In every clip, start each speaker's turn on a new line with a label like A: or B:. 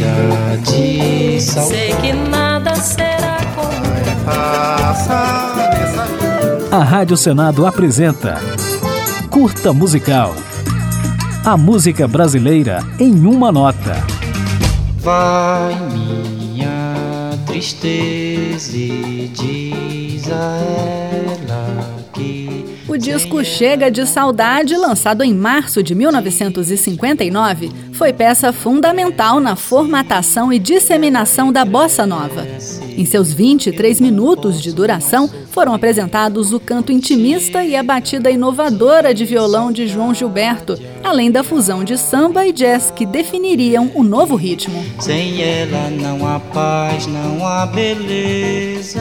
A: chega de saudade. Sei que nada será como
B: A Rádio Senado apresenta Curta Musical. A música brasileira em uma nota.
A: Vai minha tristeza e diz a ela
C: disco Chega de Saudade, lançado em março de 1959, foi peça fundamental na formatação e disseminação da bossa nova. Em seus 23 minutos de duração, foram apresentados o canto intimista e a batida inovadora de violão de João Gilberto, além da fusão de samba e jazz que definiriam o novo ritmo.
A: Sem ela não há paz, não há beleza.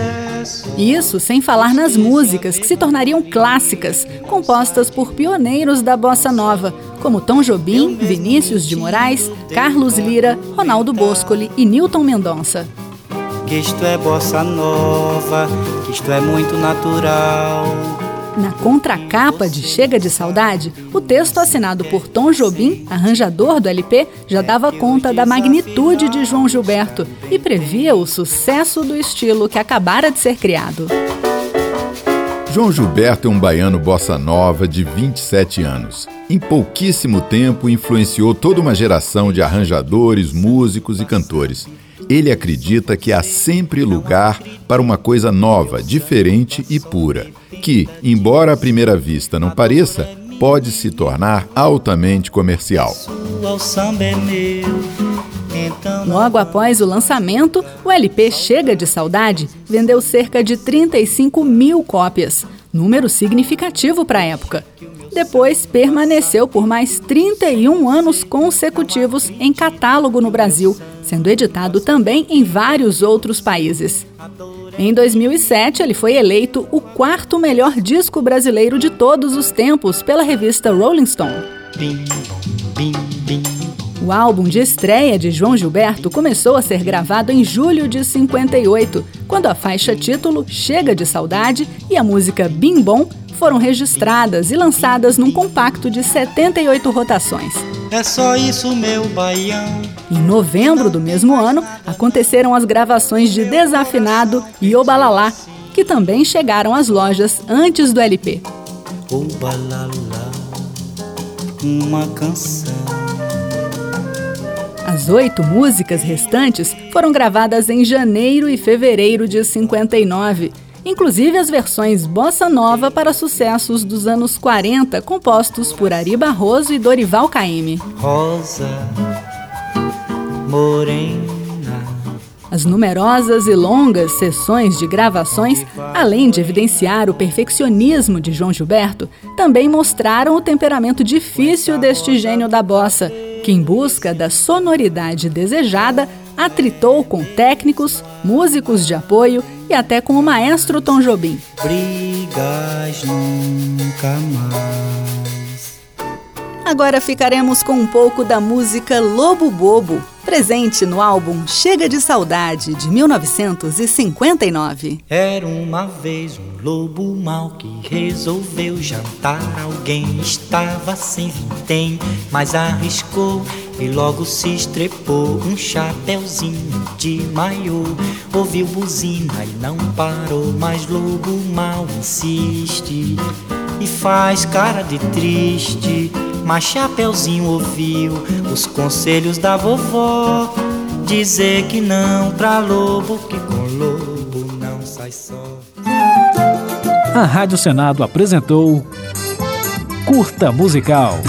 C: Isso sem falar nas músicas que se tornariam clássicas, compostas por pioneiros da bossa nova, como Tom Jobim, Vinícius de Moraes, Carlos Lira, Ronaldo Boscoli e Newton Mendonça
A: que isto é bossa nova, que isto é muito natural.
C: Na contracapa de Chega de Saudade, o texto assinado por Tom Jobim, arranjador do LP, já dava conta da magnitude de João Gilberto e previa o sucesso do estilo que acabara de ser criado.
D: João Gilberto é um baiano bossa nova de 27 anos. Em pouquíssimo tempo influenciou toda uma geração de arranjadores, músicos e cantores ele acredita que há sempre lugar para uma coisa nova, diferente e pura, que, embora à primeira vista não pareça, pode se tornar altamente comercial.
C: Logo após o lançamento, o LP Chega de Saudade vendeu cerca de 35 mil cópias, número significativo para a época. Depois, permaneceu por mais 31 anos consecutivos em catálogo no Brasil, sendo editado também em vários outros países. Em 2007, ele foi eleito o quarto melhor disco brasileiro de todos os tempos pela revista Rolling Stone. O álbum de estreia de João Gilberto começou a ser gravado em julho de 58, quando a faixa título Chega de Saudade e a música Bim Bom foram registradas e lançadas num compacto de 78 rotações.
A: É só isso, meu baião.
C: Em novembro do mesmo ano, aconteceram as gravações de Desafinado e Obalalá, que também chegaram às lojas antes do LP.
A: Obalalá, uma canção.
C: As oito músicas restantes foram gravadas em janeiro e fevereiro de 59 inclusive as versões bossa nova para sucessos dos anos 40, compostos por Ari Barroso e Dorival Caymmi.
A: Rosa, morena.
C: As numerosas e longas sessões de gravações, além de evidenciar o perfeccionismo de João Gilberto, também mostraram o temperamento difícil deste gênio da bossa, que, em busca da sonoridade desejada, atritou com técnicos, músicos de apoio e até com o maestro Tom Jobim.
A: Brigas nunca mais.
C: Agora ficaremos com um pouco da música Lobo Bobo, presente no álbum Chega de Saudade, de 1959.
A: Era uma vez um lobo mau que resolveu jantar alguém. Estava sem vintém, mas arriscou e logo se estrepou. Um chapéuzinho de maiô, ouviu buzina e não parou. Mas lobo mau insiste e faz cara de triste mas Chapeuzinho ouviu os conselhos da vovó Dizer que não pra lobo, que com lobo não sai só
B: A Rádio Senado apresentou Curta Musical